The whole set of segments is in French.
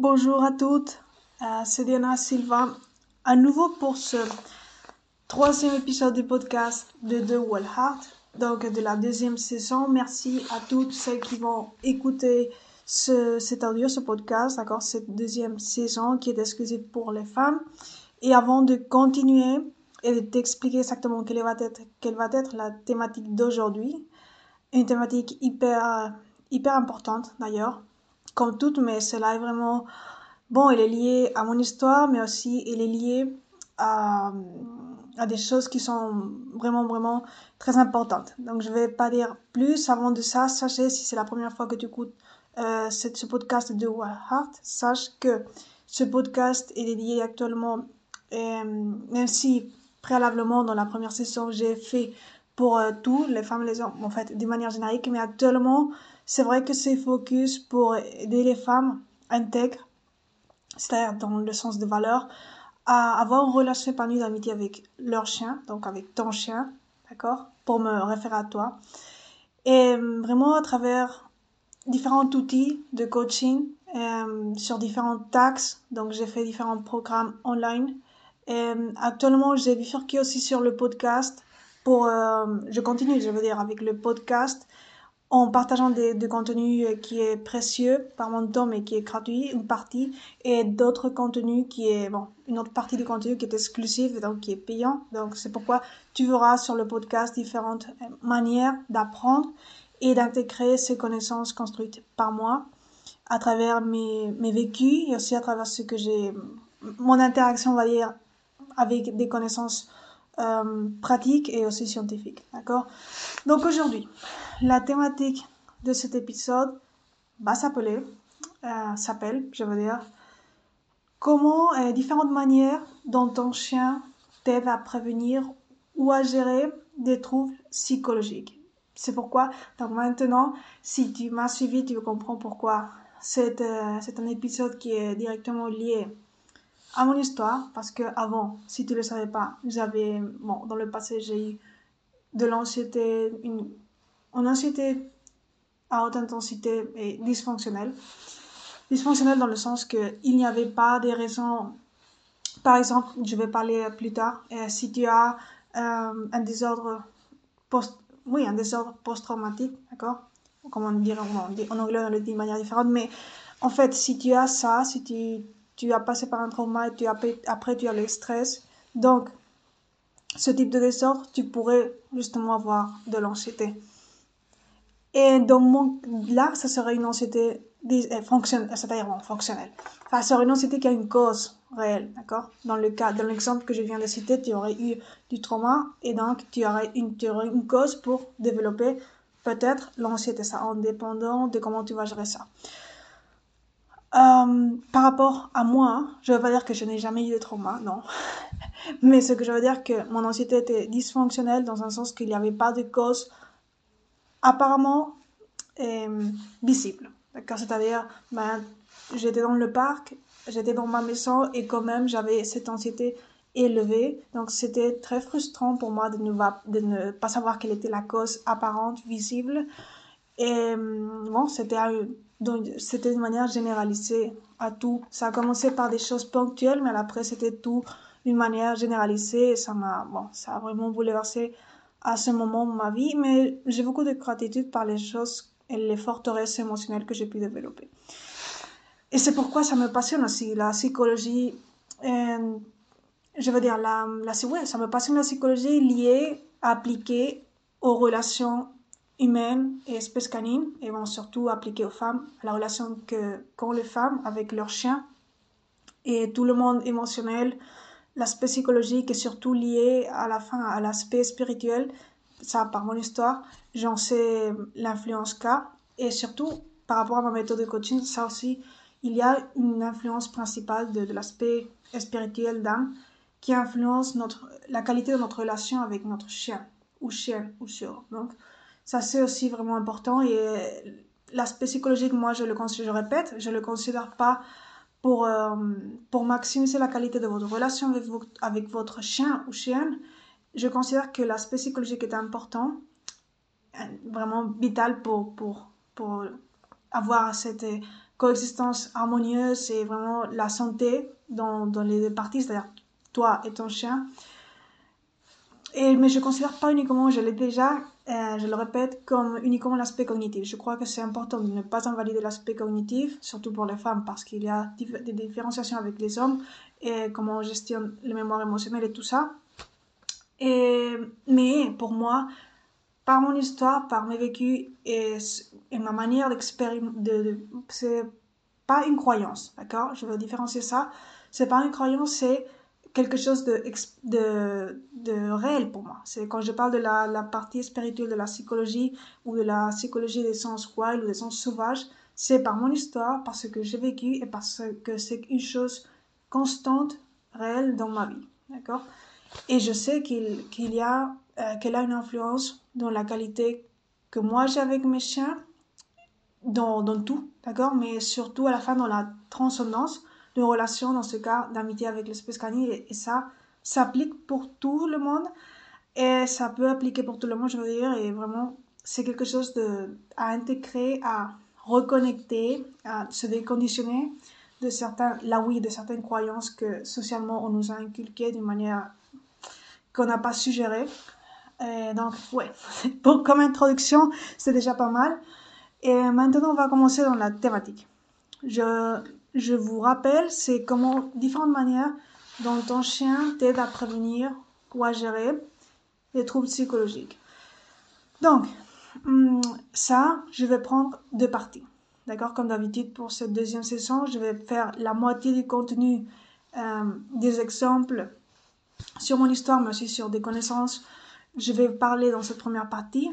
Bonjour à toutes, euh, c'est Diana Silva, à nouveau pour ce troisième épisode du podcast de The Well Heart, donc de la deuxième saison. Merci à toutes celles qui vont écouter ce, cet audio, ce podcast, d'accord, cette deuxième saison qui est exclusive pour les femmes. Et avant de continuer et de t'expliquer exactement quelle va être, quelle va être la thématique d'aujourd'hui, une thématique hyper, hyper importante d'ailleurs, comme toutes, mais cela est vraiment, bon, il est lié à mon histoire, mais aussi il est lié à, à des choses qui sont vraiment, vraiment très importantes. Donc, je vais pas dire plus. Avant de ça, sachez, si c'est la première fois que tu écoutes euh, ce podcast de Wild Heart, sache que ce podcast est lié actuellement, euh, même si préalablement dans la première session, j'ai fait pour euh, tous les femmes et les hommes, en fait, de manière générique, mais actuellement, c'est vrai que c'est focus pour aider les femmes intègres, c'est-à-dire dans le sens de valeur, à avoir une relation épanouie d'amitié avec leur chien, donc avec ton chien, d'accord, pour me référer à toi. Et euh, vraiment à travers différents outils de coaching euh, sur différents taxes, donc j'ai fait différents programmes online. Euh, actuellement, j'ai bifurqué aussi sur le podcast pour, je continue, je veux dire, avec le podcast en partageant des, du contenu qui est précieux par mon temps mais qui est gratuit, une partie, et d'autres contenus qui est, bon, une autre partie du contenu qui est exclusif, donc qui est payant. Donc c'est pourquoi tu verras sur le podcast différentes manières d'apprendre et d'intégrer ces connaissances construites par moi à travers mes, mes vécus et aussi à travers ce que j'ai, mon interaction, on va dire, avec des connaissances euh, pratiques et aussi scientifiques. D'accord? Donc aujourd'hui, la thématique de cet épisode va s'appeler, euh, s'appelle, je veux dire, comment euh, différentes manières dont ton chien t'aide à prévenir ou à gérer des troubles psychologiques. C'est pourquoi, donc maintenant, si tu m'as suivi, tu comprends pourquoi c'est euh, un épisode qui est directement lié à mon histoire, parce que avant, si tu le savais pas, j'avais, bon, dans le passé, j'ai eu de l'anxiété, une anxiété à haute intensité et dysfonctionnelle. Dysfonctionnelle dans le sens qu'il n'y avait pas des raisons. Par exemple, je vais parler plus tard, euh, si tu as euh, un désordre post, oui, un désordre post-traumatique, d'accord? Comment dire en anglais, on le dit de manière différente, mais en fait, si tu as ça, si tu, tu as passé par un trauma et tu as, après tu as le stress, donc ce type de désordre, tu pourrais justement avoir de l'anxiété. Et dans mon, là, ça serait une anxiété euh, fonctionnelle, c'est-à-dire fonctionnelle. ça serait une anxiété qui a une cause réelle, d'accord? Dans le cas, dans l'exemple que je viens de citer, tu aurais eu du trauma et donc tu aurais une, tu aurais une cause pour développer peut-être l'anxiété, ça, en dépendant de comment tu vas gérer ça. Euh, par rapport à moi, je veux pas dire que je n'ai jamais eu de trauma, non. Mais ce que je veux dire que mon anxiété était dysfonctionnelle dans un sens qu'il n'y avait pas de cause apparemment euh, visible. D'accord C'est-à-dire, ben, j'étais dans le parc, j'étais dans ma maison et quand même j'avais cette anxiété élevée. Donc c'était très frustrant pour moi de ne, de ne pas savoir quelle était la cause apparente, visible. Et bon, c'était c'était de manière généralisée à tout. Ça a commencé par des choses ponctuelles, mais après c'était tout d'une manière généralisée. Ça m'a, bon, ça a vraiment bouleversé à ce moment de ma vie, mais j'ai beaucoup de gratitude par les choses et les forteresses émotionnelles que j'ai pu développer. Et c'est pourquoi ça me passionne aussi, la psychologie. Euh, je veux dire, la, la, ça me passionne la psychologie liée, appliquée aux relations humaines et espèces canines, et bon, surtout appliquée aux femmes, la relation que qu'ont les femmes avec leurs chiens, et tout le monde émotionnel, l'aspect psychologique est surtout lié à la fin à l'aspect spirituel. Ça, par mon histoire, j'en sais l'influence qu'a. Et surtout, par rapport à ma méthode de coaching, ça aussi, il y a une influence principale de, l'aspect spirituel d'âme qui influence notre, la qualité de notre relation avec notre chien ou chien ou sur. Donc, ça c'est aussi vraiment important. Et l'aspect psychologique, moi, je le je répète, je le considère pas pour, euh, pour maximiser la qualité de votre relation avec, votre chien ou chienne, je considère que l'aspect psychologique est important, euh, vraiment vital pour, pour, pour avoir cette coexistence harmonieuse et vraiment la santé dans, dans les deux parties, c'est-à-dire toi et ton chien. Et, mais je ne considère pas uniquement, je l'ai déjà, euh, je le répète, comme uniquement l'aspect cognitif. Je crois que c'est important de ne pas invalider l'aspect cognitif, surtout pour les femmes, parce qu'il y a des différenciations avec les hommes et comment on gestionne les mémoires émotionnelles et tout ça. Et, mais pour moi, par mon histoire, par mes vécus et, et ma manière d'expérimenter, de, de, c'est pas une croyance, d'accord? Je veux différencier ça. C'est pas une croyance, c'est quelque chose de, de, de réel pour moi. C'est quand je parle de la, la, partie spirituelle de la psychologie ou de la psychologie des sens wild ou des sens sauvages, c'est par mon histoire, parce que j'ai vécu et parce que c'est une chose constante, réelle dans ma vie. D'accord? Et je sais qu'il qu'il y a, euh, qu'elle a une influence dans la qualité que moi j'ai avec mes chiens, dans, dans tout, d'accord? Mais surtout à la fin dans la transcendance de relation, dans ce cas d'amitié avec l'espèce canine. Et, ça s'applique pour tout le monde. Et ça peut appliquer pour tout le monde, je veux dire. Et vraiment, c'est quelque chose de, à intégrer, à reconnecter, à se déconditionner de certains, là oui, de certaines croyances que socialement on nous a inculquées d'une manière qu'on n'a pas suggérée. Et donc, ouais, pour, comme introduction, c'est déjà pas mal. Et maintenant, on va commencer dans la thématique. Je, je vous rappelle, c'est comment différentes manières dont ton chien t'aide à prévenir ou à gérer les troubles psychologiques. Donc, hum, ça, je vais prendre deux parties. D'accord? Comme d'habitude, pour cette deuxième session, je vais faire la moitié du contenu, euh, des exemples sur mon histoire, mais aussi sur des connaissances. Je vais parler dans cette première partie.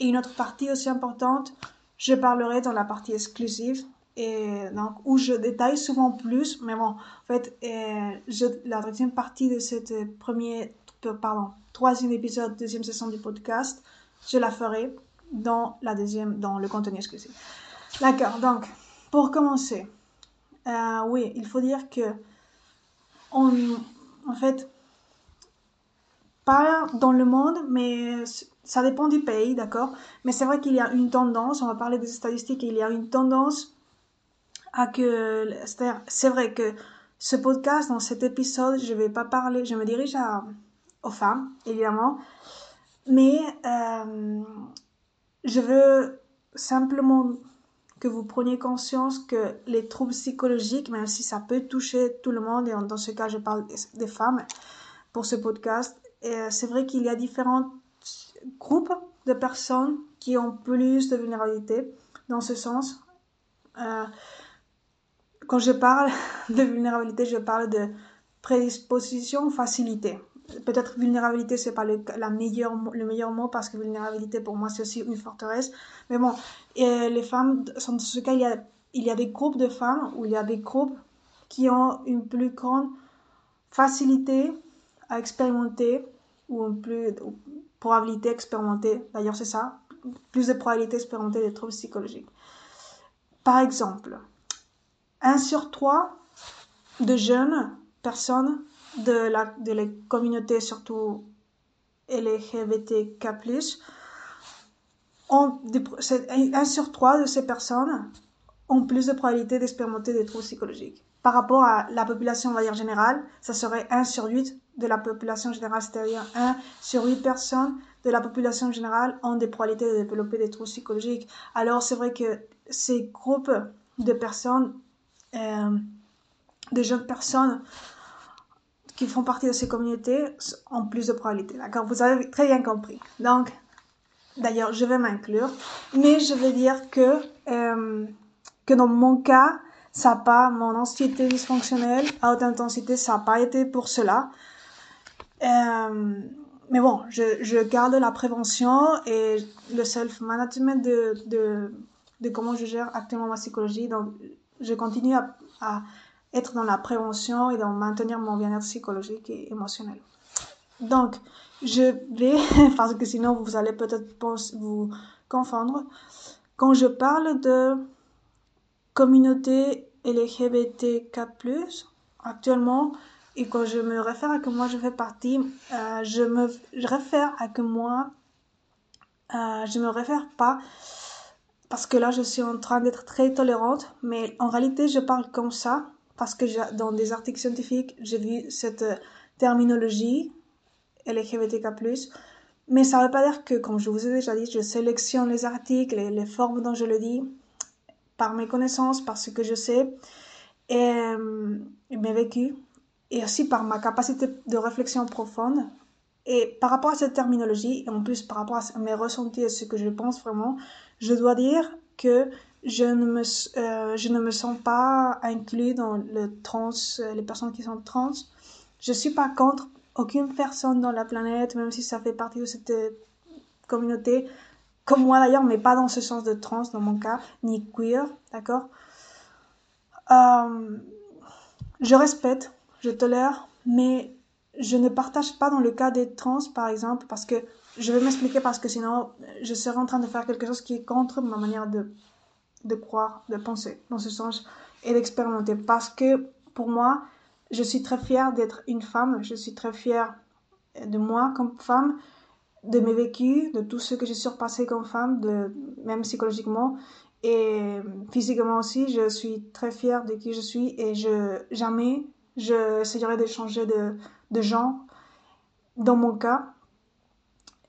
Et une autre partie aussi importante, je parlerai dans la partie exclusive et donc où je détaille souvent plus mais bon en fait euh, je, la deuxième partie de cette premier pardon troisième épisode deuxième session du podcast je la ferai dans la deuxième dans le contenu exclusif. D'accord donc pour commencer euh, oui il faut dire que on en fait pas dans le monde mais ça dépend du pays d'accord? Mais c'est vrai qu'il y a une tendance on va parler des statistiques il y a une tendance à que c'est vrai que ce podcast dans cet épisode je vais pas parler je me dirige à, aux femmes évidemment. Mais euh, je veux simplement que vous preniez conscience que les troubles psychologiques même si ça peut toucher tout le monde et dans ce cas je parle des femmes pour ce podcast c'est vrai qu'il y a différents groupes de personnes qui ont plus de vulnérabilité dans ce sens. Euh, quand je parle de vulnérabilité, je parle de prédisposition, facilité. Peut-être vulnérabilité, c'est pas le, la le meilleur mot parce que vulnérabilité pour moi c'est aussi une forteresse. Mais bon, et les femmes, dans ce cas, il y, a, il y a des groupes de femmes ou il y a des groupes qui ont une plus grande facilité à expérimenter ou une plus probabilité expérimentée. D'ailleurs, c'est ça, plus de probabilité d'expérimenter des troubles psychologiques. Par exemple, 1 sur 3 de jeunes personnes de la, communauté, surtout LGBTK+, ont, 1 sur 3 de ces personnes ont plus de probabilité d'expérimenter des troubles psychologiques. Par rapport à la population, on générale, ça serait 1 sur 8 de la population générale, c'est-à-dire 1 sur 8 personnes de la population générale ont des probabilités de développer des troubles psychologiques. Alors c'est vrai que ces groupes de personnes euh, de jeunes personnes qui font partie de ces communautés ont plus de probabilité. D'accord? Vous avez très bien compris. Donc, d'ailleurs, je vais m'inclure, mais je vais dire que, euh, que dans mon cas, ça pas, mon anxiété dysfonctionnelle à haute intensité, ça n'a pas été pour cela. Euh, mais bon, je, je, garde la prévention et le self-management de, de, de comment je gère actuellement ma psychologie. Donc, je continue à, être dans la prévention et dans maintenir mon bien-être psychologique et émotionnel. Donc, je vais, parce que sinon vous allez peut-être vous confondre, quand je parle de communauté LGBTK+, actuellement, et quand je me réfère à que moi je fais partie, euh, je me réfère à que moi, euh, je me réfère pas parce que là, je suis en train d'être très tolérante, mais en réalité, je parle comme ça parce que dans des articles scientifiques, j'ai vu cette terminologie LGBTK+, mais ça ne veut pas dire que, comme je vous ai déjà dit, je sélectionne les articles et les formes dont je le dis par mes connaissances, par ce que je sais et, euh, et mes vécus, et aussi par ma capacité de réflexion profonde. Et par rapport à cette terminologie, et en plus par rapport à mes ressentis et ce que je pense vraiment, je dois dire que je ne me, euh, je ne me sens pas inclus dans le trans, les personnes qui sont trans. Je suis pas contre aucune personne dans la planète, même si ça fait partie de cette euh, communauté, comme moi d'ailleurs, mais pas dans ce sens de trans dans mon cas, ni queer, d'accord? Euh, Je respecte, je tolère, mais je ne partage pas dans le cas des trans, par exemple, parce que je vais m'expliquer parce que sinon je serais en train de faire quelque chose qui est contre ma manière de, de croire, de penser dans ce sens et d'expérimenter. Parce que pour moi, je suis très fière d'être une femme, je suis très fière de moi comme femme, de mes vécus, de tout ce que j'ai surpassé comme femme, même psychologiquement et physiquement aussi. Je suis très fière de qui je suis et je, jamais je essayerai de changer de, de genre. Dans mon cas,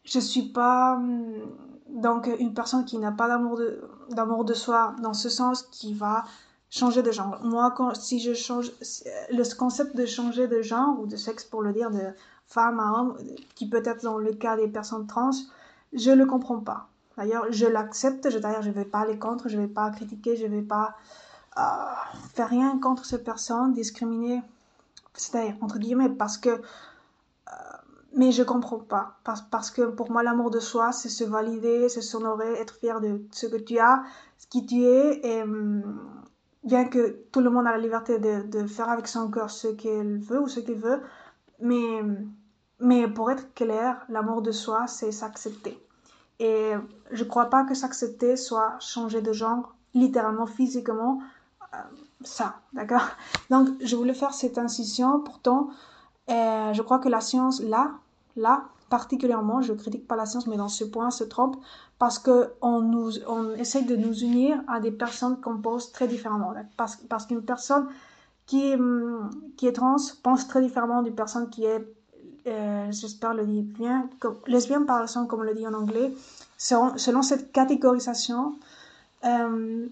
je suis pas donc une personne qui n'a pas d'amour de, d'amour de soi dans ce sens qui va changer de genre. Moi, si je change, le concept de changer de genre ou de sexe pour le dire, de femme à homme, qui peut être dans le cas des personnes trans, je le comprends pas. D'ailleurs, je l'accepte, je, d'ailleurs, je vais pas aller contre, je vais pas critiquer, je vais pas euh, faire rien contre ces personnes, discriminer, c'est-à-dire, entre guillemets, parce que, mais je comprends pas. Parce, parce que pour moi, l'amour de soi, c'est se valider, c'est s'honorer, être fier de ce que tu as, ce qui tu es, et, hum, bien que tout le monde a la liberté de, de faire avec son cœur ce qu'il veut ou ce qu'il veut, mais, mais pour être clair, l'amour de soi, c'est s'accepter. Et je crois pas que s'accepter soit changer de genre, littéralement, physiquement, euh, ça, d'accord? Donc, je voulais faire cette incision, pourtant, je crois que la science, là, là, particulièrement, je critique pas la science, mais dans ce point, se trompe parce que on nous, on essaye de nous unir à des personnes qu'on pense très différemment. Parce, qu'une personne qui, hum, qui est trans pense très différemment d'une personne qui est, euh, j'espère le dire bien, lesbienne par exemple, comme on le dit en anglais, selon, cette catégorisation, euh,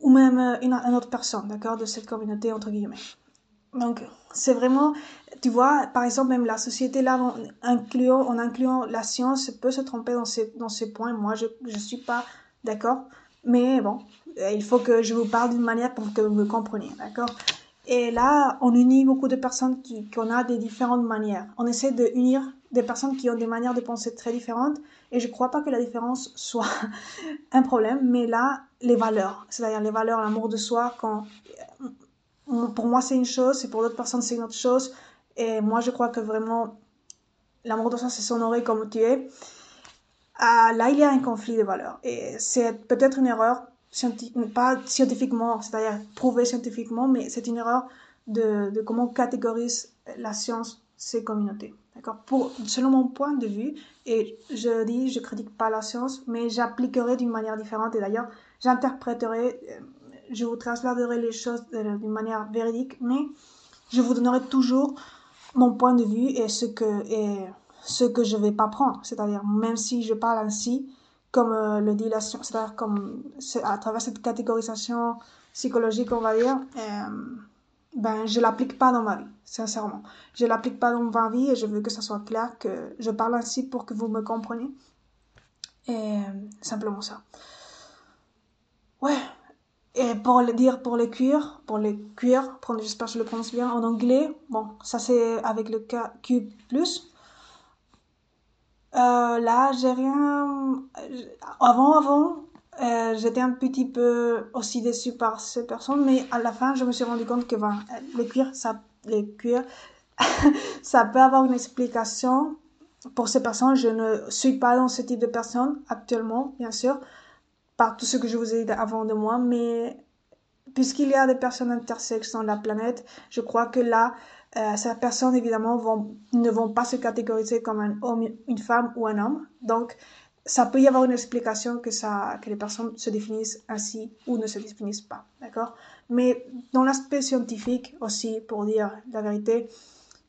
ou même une, une autre personne, d'accord, de cette communauté, entre guillemets. Donc, c'est vraiment, tu vois, par exemple, même la société, là, en incluant, en incluant la science, peut se tromper dans ces, dans ces points. Moi, je ne suis pas d'accord. Mais bon, euh, il faut que je vous parle d'une manière pour que vous me compreniez, d'accord? Et là, on unit beaucoup de personnes qui, qu'on a des différentes manières. On essaie de unir des personnes qui ont des manières de penser très différentes. Et je ne crois pas que la différence soit un problème, mais là, les valeurs, c'est-à-dire les valeurs, l'amour de soi, quand pour moi c'est une chose, et pour d'autres personnes c'est une autre chose. Et moi je crois que vraiment l'amour de soi c'est s'honorer comme tu es. Ah, là il y a un conflit de valeurs. Et c'est peut-être une erreur, pas scientifiquement, c'est-à-dire prouvée scientifiquement, mais c'est une erreur de, comment on catégorise la science ces communautés. D'accord? Pour selon mon point de vue, et je dis, je critique pas la science, mais j'appliquerai d'une manière différente. Et d'ailleurs, j'interpréterai euh, je vous trasladerai les choses d'une manière véridique, mais je vous donnerai toujours mon point de vue et ce que, et ce que je vais pas prendre. C'est-à-dire, même si je parle ainsi, comme euh, le dit la science, c'est-à-dire comme à travers cette catégorisation psychologique, on va dire, euh, ben, je l'applique pas dans ma vie, sincèrement. Je l'applique pas dans ma vie et je veux que ça soit clair que je parle ainsi pour que vous me compreniez. Et simplement ça. Ouais, et pour le dire pour les cuirs, pour les cuirs, j'espère que je le prononce bien en anglais. Bon, ça c'est avec le Q+. Euh, là, j'ai rien. Avant, avant, euh, j'étais un petit peu aussi déçue par ces personnes, mais à la fin, je me suis rendu compte que ben, les ça, les cuirs, ça peut avoir une explication. Pour ces personnes, je ne suis pas dans ce type de personnes actuellement, bien sûr par tout ce que je vous ai dit avant de moi, mais puisqu'il y a des personnes intersexes dans la planète, je crois que là, euh, ces personnes évidemment vont, ne vont pas se catégoriser comme un homme, une femme ou un homme. Donc, ça peut y avoir une explication que, ça, que les personnes se définissent ainsi ou ne se définissent pas, d'accord? Mais dans l'aspect scientifique aussi, pour dire la vérité,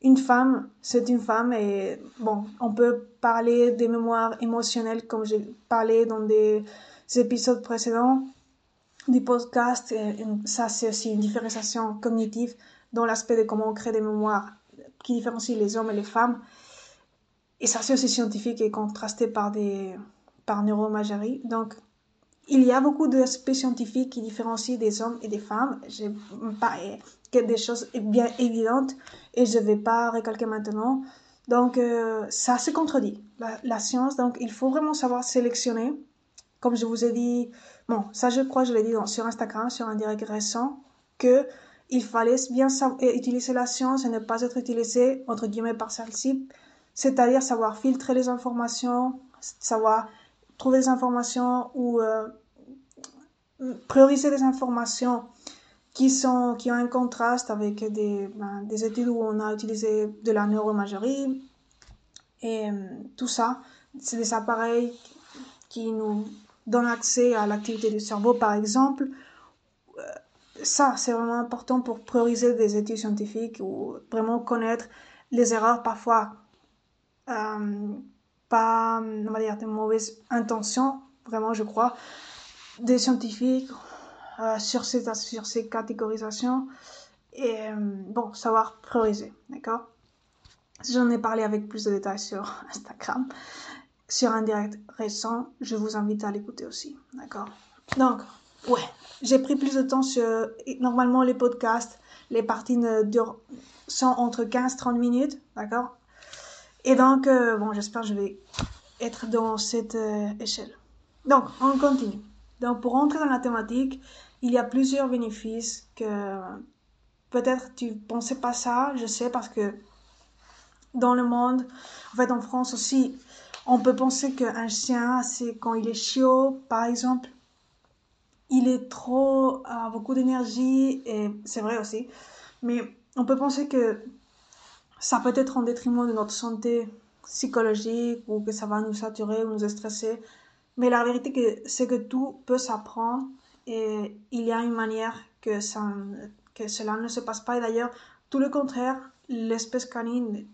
une femme, c'est une femme et bon, on peut parler des mémoires émotionnelles comme j'ai parlé dans des épisodes précédents du podcast. ça, c'est aussi une différenciation cognitive dans l'aspect de comment on crée des mémoires qui différencient les hommes et les femmes. Et ça, c'est aussi scientifique et contrasté par des par neuromagerie. Donc, il y a beaucoup d'aspects scientifiques qui différencient des hommes et des femmes. J'ai pas que des choses bien évidentes et je vais pas recalquer maintenant. Donc, euh, ça se contredit, la, science. Donc, il faut vraiment savoir sélectionner. Comme je vous ai dit, bon, ça je crois, je l'ai dit sur Instagram, sur un direct récent, que il fallait bien utiliser la science et ne pas être utilisé, entre guillemets, par celle-ci c'est-à-dire savoir filtrer les informations, savoir trouver des informations ou euh, prioriser des informations qui, sont, qui ont un contraste avec des, ben, des études où on a utilisé de la neuromagerie. Et euh, tout ça, c'est des appareils qui nous donnent accès à l'activité du cerveau, par exemple. Euh, ça, c'est vraiment important pour prioriser des études scientifiques ou vraiment connaître les erreurs parfois euh, pas, on va dire, de mauvaises intentions, vraiment, je crois, des scientifiques euh, sur, ces, sur ces catégorisations et bon, savoir prioriser, d'accord? J'en ai parlé avec plus de détails sur Instagram, sur un direct récent, je vous invite à l'écouter aussi, d'accord? Donc, ouais, j'ai pris plus de temps sur, normalement les podcasts, les parties ne durent, sont entre 15-30 minutes, d'accord? Et donc, euh, bon, j'espère que je vais être dans cette euh, échelle. Donc, on continue. Donc, pour rentrer dans la thématique, il y a plusieurs bénéfices que peut-être tu pensais pas ça, je sais, parce que dans le monde, en fait, en France aussi, on peut penser qu'un chien, c'est quand il est chiot, par exemple, il est trop, a beaucoup d'énergie, et c'est vrai aussi, mais on peut penser que ça peut être en détriment de notre santé psychologique ou que ça va nous saturer ou nous stresser. Mais la vérité, c'est que tout peut s'apprendre et il y a une manière que, ça, que cela ne se passe pas. Et d'ailleurs, tout le contraire, l'espèce canine,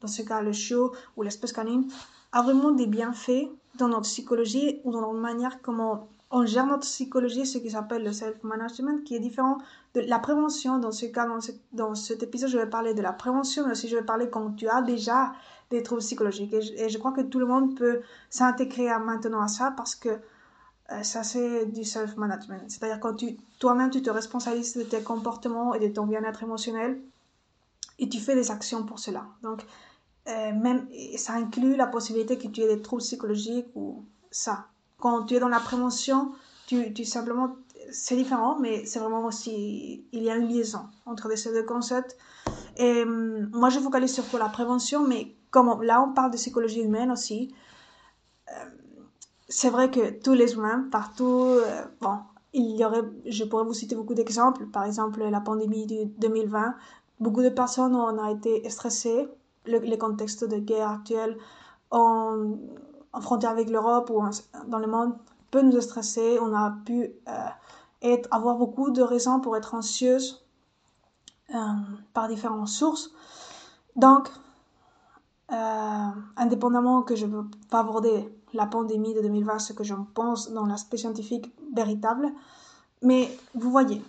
dans ce cas le chiot ou l'espèce canine, a vraiment des bienfaits dans notre psychologie ou dans notre manière comment on gère notre psychologie, ce qui s'appelle le self-management, qui est différent de la prévention. Dans ce cas, dans, cet épisode, je vais parler de la prévention, mais aussi je vais parler quand tu as déjà des troubles psychologiques. Et je, crois que tout le monde peut s'intégrer maintenant à ça parce que euh, ça, c'est du self-management. C'est-à-dire quand toi-même, tu te responsabilises de tes comportements et de ton bien-être émotionnel et tu fais des actions pour cela. Donc, euh, même, ça inclut la possibilité que tu aies des troubles psychologiques ou ça quand tu es dans la prévention, tu, tu simplement, c'est différent, mais c'est vraiment aussi, il y a une liaison entre ces deux concepts. Et hum, moi, je focalise surtout la prévention, mais comme là, on parle de psychologie humaine aussi, euh, c'est vrai que tous les humains, partout, euh, bon, il y aurait, je pourrais vous citer beaucoup d'exemples. Par exemple, la pandémie de 2020, beaucoup de personnes ont été stressées. Le, les contextes de guerre actuels ont, en frontière avec l'Europe ou dans le monde peut nous stresser. On a pu euh, avoir beaucoup de raisons pour être anxieuse euh, par différentes sources. Donc, euh, indépendamment que je ne veux pas aborder la pandémie de 2020, ce que j'en pense dans l'aspect scientifique véritable, mais vous voyez,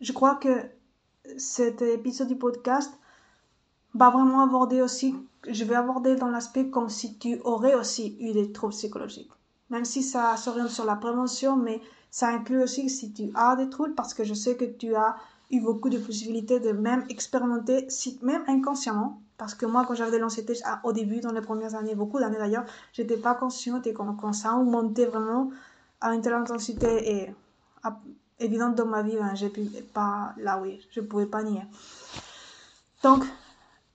je crois que cet épisode du podcast va vraiment aborder aussi je vais aborder dans l'aspect comme si tu aurais aussi eu des troubles psychologiques. Même si ça s'oriente sur la prévention, mais ça inclut aussi si tu as des troubles, parce que je sais que tu as eu beaucoup de possibilités de même expérimenter, même inconsciemment. Parce que moi, quand j'avais de l'anxiété, au début, dans les premières années, beaucoup d'années d'ailleurs, j'étais pas consciente et quand, quand ça montait vraiment à une telle intensité et évidente dans ma vie, ben, j'ai pu pas, là oui, je pouvais pas nier. Donc,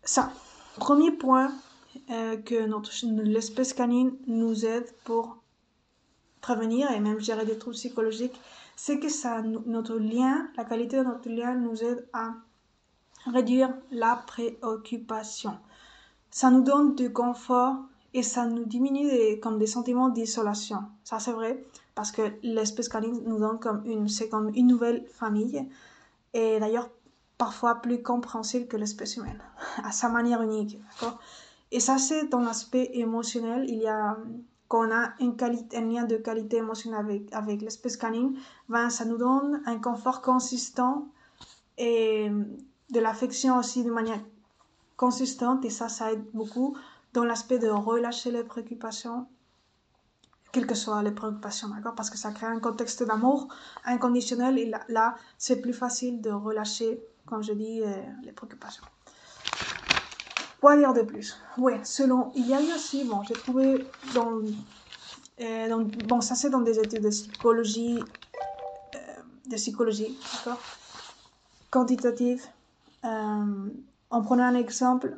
ça, Premier point euh, que l'espèce canine nous aide pour prévenir et même gérer des troubles psychologiques, c'est que ça, notre lien, la qualité de notre lien nous aide à réduire la préoccupation. Ça nous donne du confort et ça nous diminue comme des sentiments d'isolation. Ça, c'est vrai, parce que l'espèce canine nous donne comme une, c'est comme une nouvelle famille, et d'ailleurs, parfois plus compréhensible que l'espèce humaine, à sa manière unique, Et ça, c'est dans l'aspect émotionnel, il y a, qu'on a un lien de qualité émotionnelle avec, avec l'espèce canine, ben, ça nous donne un confort consistant et de l'affection aussi de manière consistante, et ça, ça aide beaucoup dans l'aspect de relâcher les préoccupations, quelles que soient les préoccupations, d'accord? Parce que ça crée un contexte d'amour inconditionnel et là, c'est plus facile de relâcher, comme je dis, euh, les préoccupations. Quoi dire de plus? Oui, selon. Il y a eu aussi, bon, j'ai trouvé dans, euh, Bon, ça c'est dans des études de psychologie, euh, de psychologie, d'accord? Quantitative. en prenant un exemple,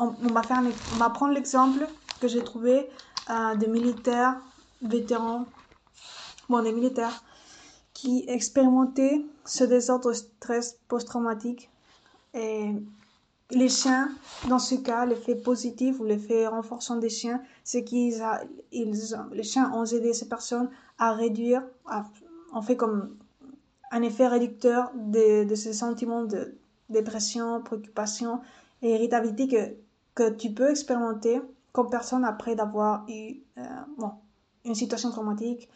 on, va, faire on va prendre l'exemple que j'ai trouvé euh, des militaires vétérans, bon, des militaires qui expérimentaient ce désordre stress post-traumatique. Et les chiens, dans ce cas, l'effet positif ou l'effet renforçant des chiens, c'est qu'ils ils, les chiens ont aidé ces personnes à réduire, on fait comme un effet réducteur de, de ces sentiments de dépression, préoccupation et irritabilité que que tu peux expérimenter comme personne après d'avoir eu euh, bon, une situation traumatique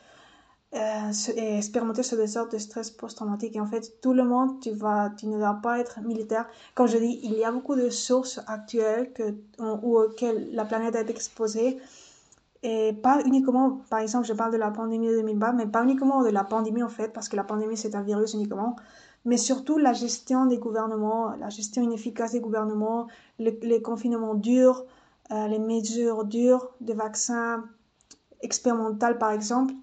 euh, et expérimenter ce désordre de stress post-traumatique. Et en fait, tout le monde, tu, vas, tu ne vas pas être militaire. Comme je dis, il y a beaucoup de sources actuelles que, auxquelles la planète est exposée. Et pas uniquement, par exemple, je parle de la pandémie de 2020, mais pas uniquement de la pandémie en fait, parce que la pandémie c'est un virus uniquement, mais surtout la gestion des gouvernements, la gestion inefficace des gouvernements, les, confinements durs, euh, les mesures dures des vaccins expérimentaux par exemple.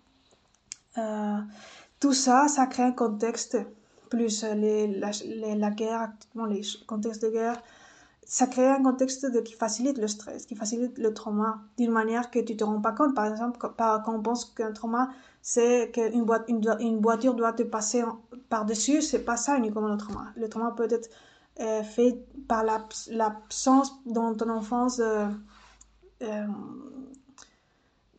Euh, tout ça, ça crée un contexte, plus les, la, la, guerre, les contextes de guerre, ça crée un contexte qui facilite le stress, qui facilite le trauma d'une manière que tu ne te rends pas compte. Par exemple, quand on pense qu'un trauma, c'est qu'une une, une, voiture doit te passer par-dessus, c'est pas ça uniquement le trauma. Le trauma peut être euh, fait par l'absence dans ton enfance euh, euh,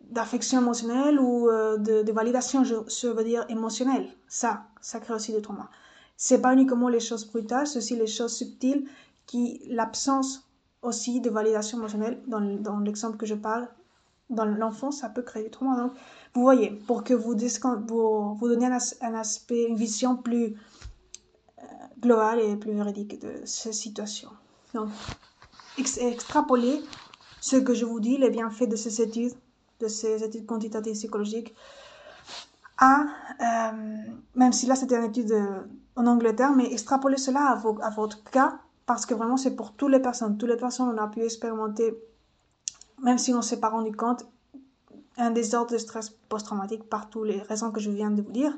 d'affection émotionnelle ou de, validation, je, veux dire, émotionnelle. Ça, ça crée aussi des traumas. C'est pas uniquement les choses brutales, c'est aussi les choses subtiles qui, l'absence aussi de validation émotionnelle, dans, dans l'exemple que je parle, dans l'enfance, ça peut créer des traumas. Donc, vous voyez, pour que vous, pour vous donner un, aspect, une vision plus euh, globale et plus véridique de ces situations. Donc, extrapoler ce que je vous dis, les bienfaits de ces études, de ces études quantitatives psychologiques, à, euh, même si là c'était une étude euh, en Angleterre, mais extrapoler cela à, votre cas, parce que vraiment c'est pour toutes les personnes. Toutes les personnes, on a pu expérimenter, même si on ne s'est pas rendu compte, un désordre de stress post-traumatique par toutes les raisons que je viens de vous dire.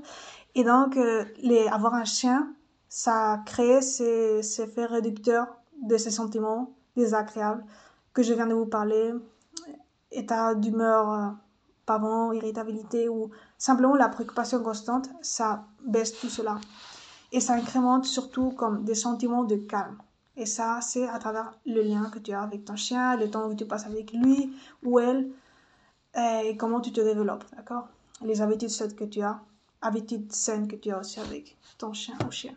Et donc, euh, les, avoir un chien, ça crée ces, ces effets réducteurs de ces sentiments désagréables que je viens de vous parler, état d'humeur euh, bon, irritabilité ou simplement la préoccupation constante, ça baisse tout cela. Et ça incrémente surtout comme des sentiments de calme. Et ça, c'est à travers le lien que tu as avec ton chien, le temps que tu passes avec lui ou elle, et comment tu te développes, d'accord? Les habitudes que tu as, habitudes saines que tu as aussi avec ton chien ou chien.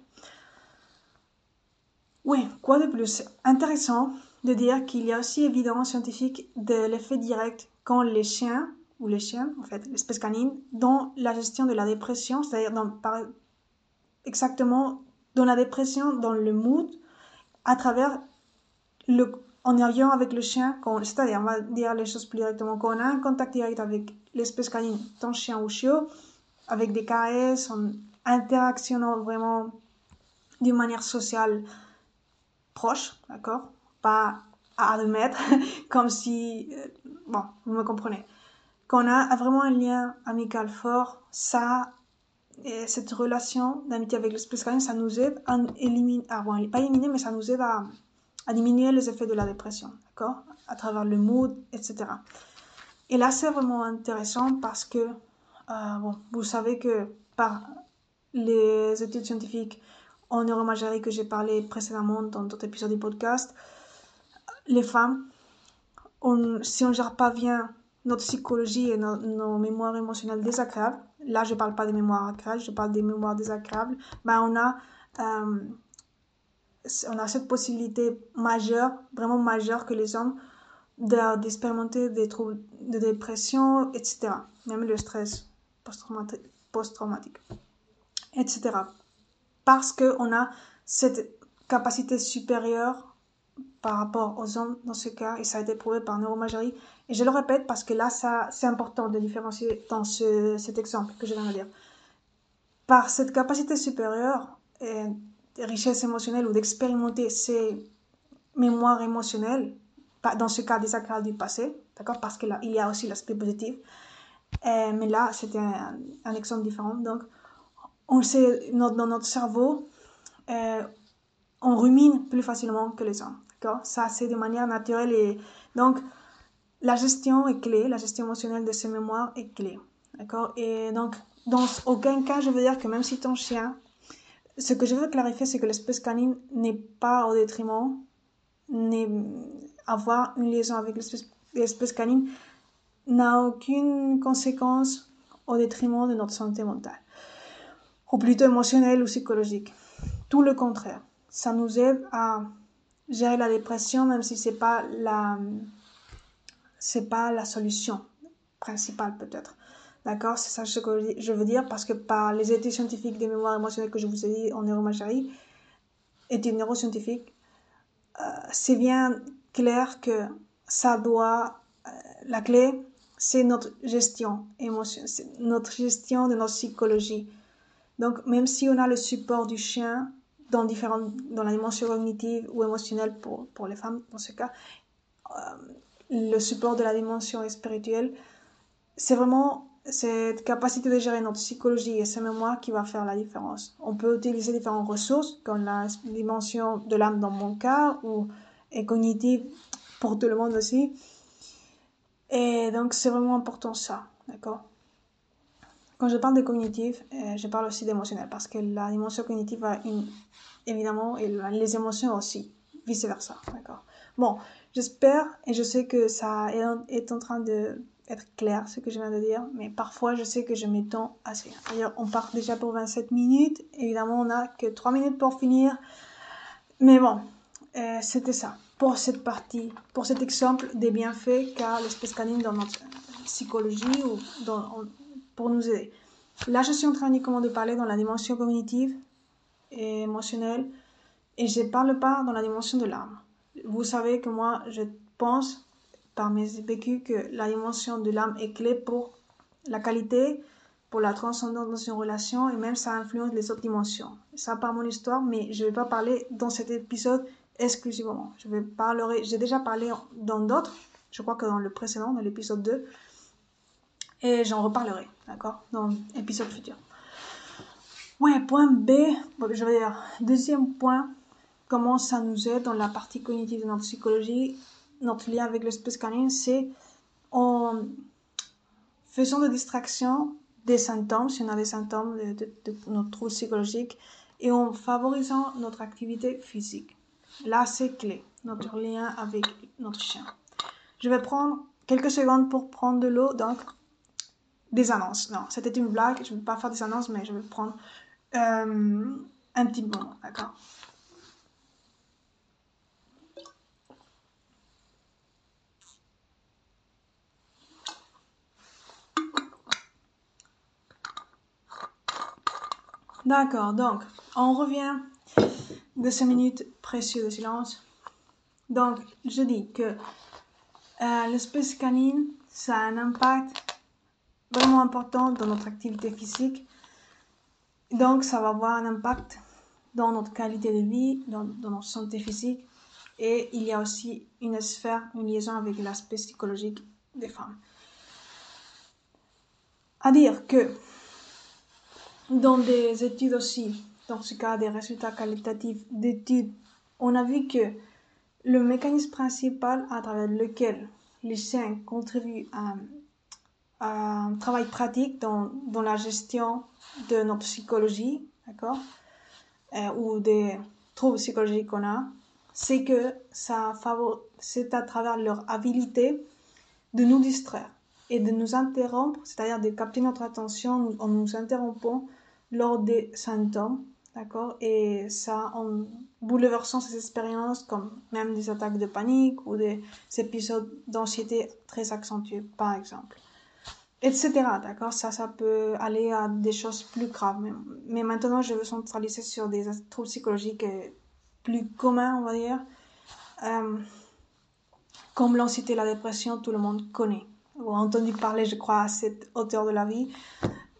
Oui, quoi de plus? Intéressant de dire qu'il y a aussi évidence scientifique de l'effet direct quand les chiens, ou les chiens, en fait, l'espèce canine, dans la gestion de la dépression, c'est-à-dire exactement dans la dépression, dans le mood, à travers le, en lien avec le chien, c'est-à-dire, on va dire les choses plus directement, quand on a un contact direct avec l'espèce canine, ton chien ou chiot, avec des caresses, en interactionnant vraiment d'une manière sociale proche, d'accord? Pas à mètres, comme si... Euh, bon, vous me comprenez. Quand on a vraiment un lien amical fort, ça, et cette relation d'amitié avec l'espèce canine, ça nous aide à éliminer, ah bon, pas éliminer, mais ça nous aide à à diminuer les effets de la dépression, d'accord? À travers le mood, etc. Et là, c'est vraiment intéressant parce que, euh, bon, vous savez que par les études scientifiques en neuromagerie que j'ai parlé précédemment dans d'autres épisodes du podcast, les femmes si on ne gère pas bien notre psychologie et nos, mémoires émotionnelles désagréables, là je ne parle pas des mémoires agréables, je parle des mémoires désagréables, ben on a, euh, on a cette possibilité majeure, vraiment majeure que les hommes d'expérimenter des troubles de dépression, etc. Même le stress post-traumatique, etc. Parce qu'on a cette capacité supérieure par rapport aux hommes dans ce cas, et ça a été prouvé par neuromagerie. Et je le répète parce que là, ça, c'est important de différencier dans ce, cet exemple que je viens de dire. Par cette capacité supérieure, et richesse émotionnelle ou d'expérimenter ces mémoires émotionnelles, dans ce cas des accords du passé, d'accord, parce qu'il y a aussi l'aspect positif. Euh, mais là, c'était un, exemple différent. Donc, on sait, dans notre cerveau, euh, on rumine plus facilement que les hommes. Ça, c'est de manière naturelle. Et donc, la gestion est clé, la gestion émotionnelle de ces mémoires est clé. D'accord? Et donc, dans aucun cas, je veux dire que même si ton chien, ce que je veux clarifier, c'est que l'espèce canine n'est pas au détriment, n'est avoir une liaison avec l'espèce canine n'a aucune conséquence au détriment de notre santé mentale, ou plutôt émotionnelle ou psychologique. Tout le contraire. Ça nous aide à gérer la dépression, même si c'est pas la, c'est pas la solution principale peut-être. D'accord? C'est ça ce que je veux dire parce que par les études scientifiques des mémoires émotionnelles que je vous ai dit en neuromagerie, études neuroscientifiques, euh, c'est bien clair que ça doit, euh, la clé, c'est notre gestion émotionnelle, c'est notre gestion de notre psychologie. Donc, même si on a le support du chien, dans, différentes, dans la dimension cognitive ou émotionnelle pour, pour les femmes, dans ce cas, euh, le support de la dimension spirituelle, c'est vraiment cette capacité de gérer notre psychologie et ses mémoires qui va faire la différence. On peut utiliser différentes ressources, comme la dimension de l'âme dans mon cas, ou cognitive pour tout le monde aussi. Et donc, c'est vraiment important ça, d'accord? Quand je parle de cognitif, euh, je parle aussi d'émotionnel, parce que la dimension cognitive a une évidemment, et les émotions aussi, vice-versa, d'accord. Bon, j'espère et je sais que ça est en train de être clair ce que je viens de dire, mais parfois je sais que je m'étends assez. D'ailleurs, on part déjà pour 27 minutes, évidemment on n'a que 3 minutes pour finir, mais bon, euh, c'était ça pour cette partie, pour cet exemple des bienfaits qu'a l'espèce canine dans notre psychologie ou dans, pour nous aider. Là, je suis en train uniquement de parler dans la dimension cognitive, et émotionnel et je parle pas dans la dimension de l'âme. Vous savez que moi, je pense par mes vécus que la dimension de l'âme est clé pour la qualité, pour la transcendance dans une relation et même ça influence les autres dimensions. Ça par mon histoire, mais je vais pas parler dans cet épisode exclusivement. Je vais parler, j'ai déjà parlé dans d'autres, je crois que dans le précédent, dans l'épisode 2, et j'en reparlerai, d'accord, dans l'épisode futur. Ouais, point B, je veux dire, deuxième point, comment ça nous aide dans la partie cognitive de notre psychologie, notre lien avec l'espèce canine, c'est en faisant de distraction des symptômes, si on a des symptômes de, notre trouble psychologique, et en favorisant notre activité physique. Là, c'est clé, notre lien avec notre chien. Je vais prendre quelques secondes pour prendre de l'eau, donc des annonces. Non, c'était une blague, je ne vais pas faire des annonces, mais je vais prendre euh, un petit moment, d'accord? D'accord, donc on revient de ces minutes précieuses de silence. Donc, je dis que euh, l'espèce canine, ça a un impact vraiment important dans notre activité physique donc, ça va avoir un impact dans notre qualité de vie, dans, notre santé physique. Et il y a aussi une sphère, une liaison avec l'aspect psychologique des femmes. À dire que dans des études aussi, dans ce cas des résultats qualitatifs d'études, on a vu que le mécanisme principal à travers lequel les chiens contribuent à un travail pratique dans, la gestion de notre psychologie, d'accord, euh, ou des troubles psychologiques qu'on a, c'est que ça c'est à travers leur habilité de nous distraire et de nous interrompre, c'est-à-dire de capter notre attention en nous interrompant lors des symptômes, d'accord? Et ça, en bouleversant ces expériences, comme même des attaques de panique ou des épisodes d'anxiété très accentués, par exemple. Etc. D'accord? Ça, ça peut aller à des choses plus graves. Mais, maintenant, je veux centraliser sur des troubles psychologiques plus communs, on va dire. Euh, comme l'anxiété la dépression, tout le monde connaît ou entendu parler, je crois, à cette hauteur de la vie.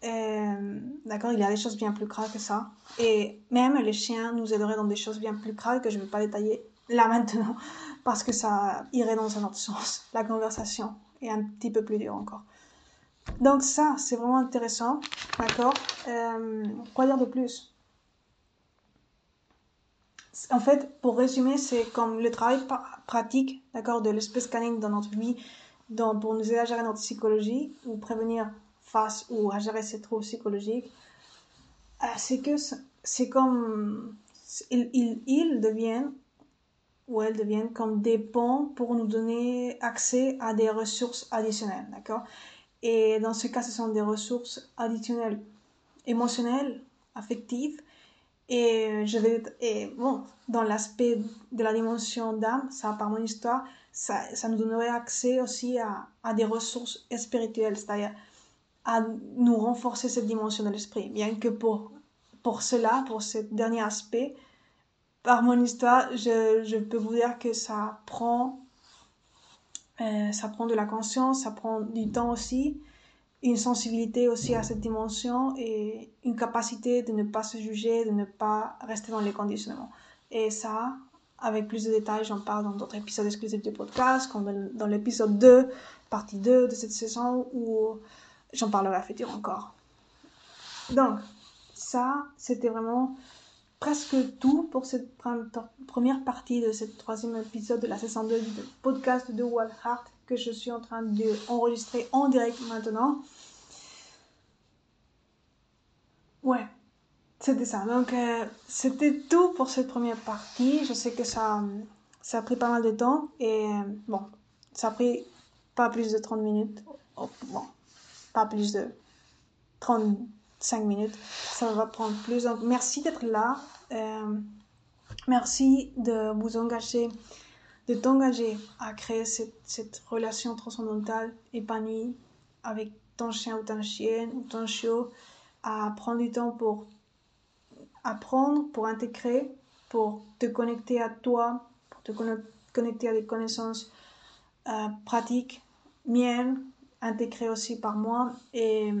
Euh, d'accord, il y a des choses bien plus graves que ça. Et même les chiens nous aideraient dans des choses bien plus graves que je ne vais pas détailler là maintenant, parce que ça irait dans un autre sens. La conversation est un petit peu plus dure encore. Donc ça, c'est vraiment intéressant. D'accord? Euh, Quoi dire de plus? En fait, pour résumer, c'est comme le travail pratique, d'accord, de l'espèce canine dans notre vie, dans, pour nous aider à gérer notre psychologie ou prévenir face ou à gérer ces troubles psychologiques, euh, c'est que c'est comme ils, ils, ils, deviennent ou elles deviennent comme des ponts pour nous donner accès à des ressources additionnelles, d'accord? Et dans ce cas, ce sont des ressources additionnelles émotionnelles, affectives, et je vais, et bon, dans l'aspect de la dimension d'âme, ça par mon histoire, ça, ça, nous donnerait accès aussi à, des ressources spirituelles, c'est-à-dire à nous renforcer cette dimension de l'esprit. Bien que pour, pour cela, pour ce dernier aspect, par mon histoire, je, je peux vous dire que ça prend, euh, ça prend de la conscience, ça prend du temps aussi une sensibilité aussi à cette dimension et une capacité de ne pas se juger, de ne pas rester dans les conditionnements. Et ça, avec plus de détails, j'en parle dans d'autres épisodes exclusifs du podcast, comme dans l'épisode 2, partie 2 de cette saison, où j'en parlerai à futur encore. Donc, ça, c'était vraiment presque tout pour cette première partie de cette troisième épisode de la saison 2 du podcast de Wild Heart que je suis en train d'enregistrer en direct maintenant. Ouais, c'était ça. Donc, euh, c'était tout pour cette première partie. Je sais que ça, ça a pris pas mal de temps. Et euh, bon, ça a pris pas plus de 30 minutes. Oh, bon, pas plus de 35 minutes. Ça va prendre plus. Donc, merci d'être là. Euh, merci de vous engager de t'engager à créer cette, cette, relation transcendantale épanouie avec ton chien ou ta chienne ou ton chiot, à prendre du temps pour apprendre, pour intégrer, pour te connecter à toi, pour te connecter à des connaissances euh, pratiques, miennes, intégrées aussi par moi, et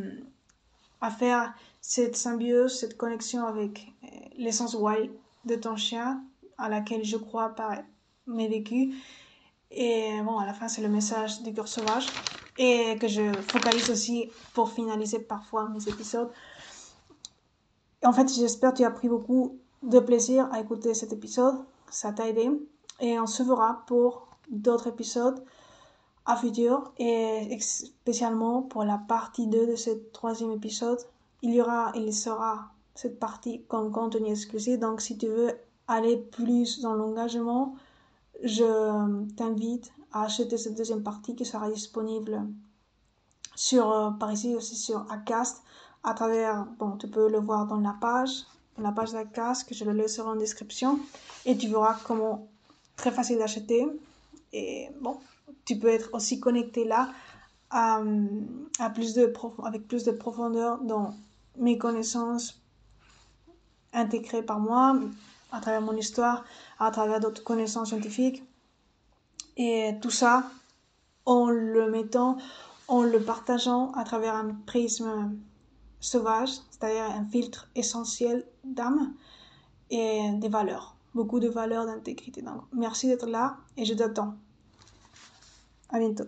à faire cette symbiose, cette connexion avec euh, l'essence wild de ton chien, à laquelle je crois par mes vécus. Et bon, à la fin, c'est le message du cœur sauvage. Et que je focalise aussi pour finaliser parfois mes épisodes. En fait, j'espère que tu as pris beaucoup de plaisir à écouter cet épisode. Ça t'a aidé. Et on se verra pour d'autres épisodes à futur. Et spécialement pour la partie 2 de ce troisième épisode. Il y aura, il sera cette partie comme contenu exclusif. Donc, si tu veux aller plus dans l'engagement, je t'invite à acheter cette deuxième partie qui sera disponible sur, euh, par ici aussi sur Acast à travers, bon, tu peux le voir dans la page, dans la page d'Acast que je le laisserai en description et tu verras comment très facile d'acheter et bon, tu peux être aussi connecté là à, à plus de avec plus de profondeur dans mes connaissances intégrées par moi à travers mon histoire, à travers d'autres connaissances scientifiques. Et tout ça en le mettant, en le partageant à travers un prisme sauvage, c'est-à-dire un filtre essentiel d'âme et des valeurs, beaucoup de valeurs d'intégrité. Donc, merci d'être là et je t'attends. À bientôt.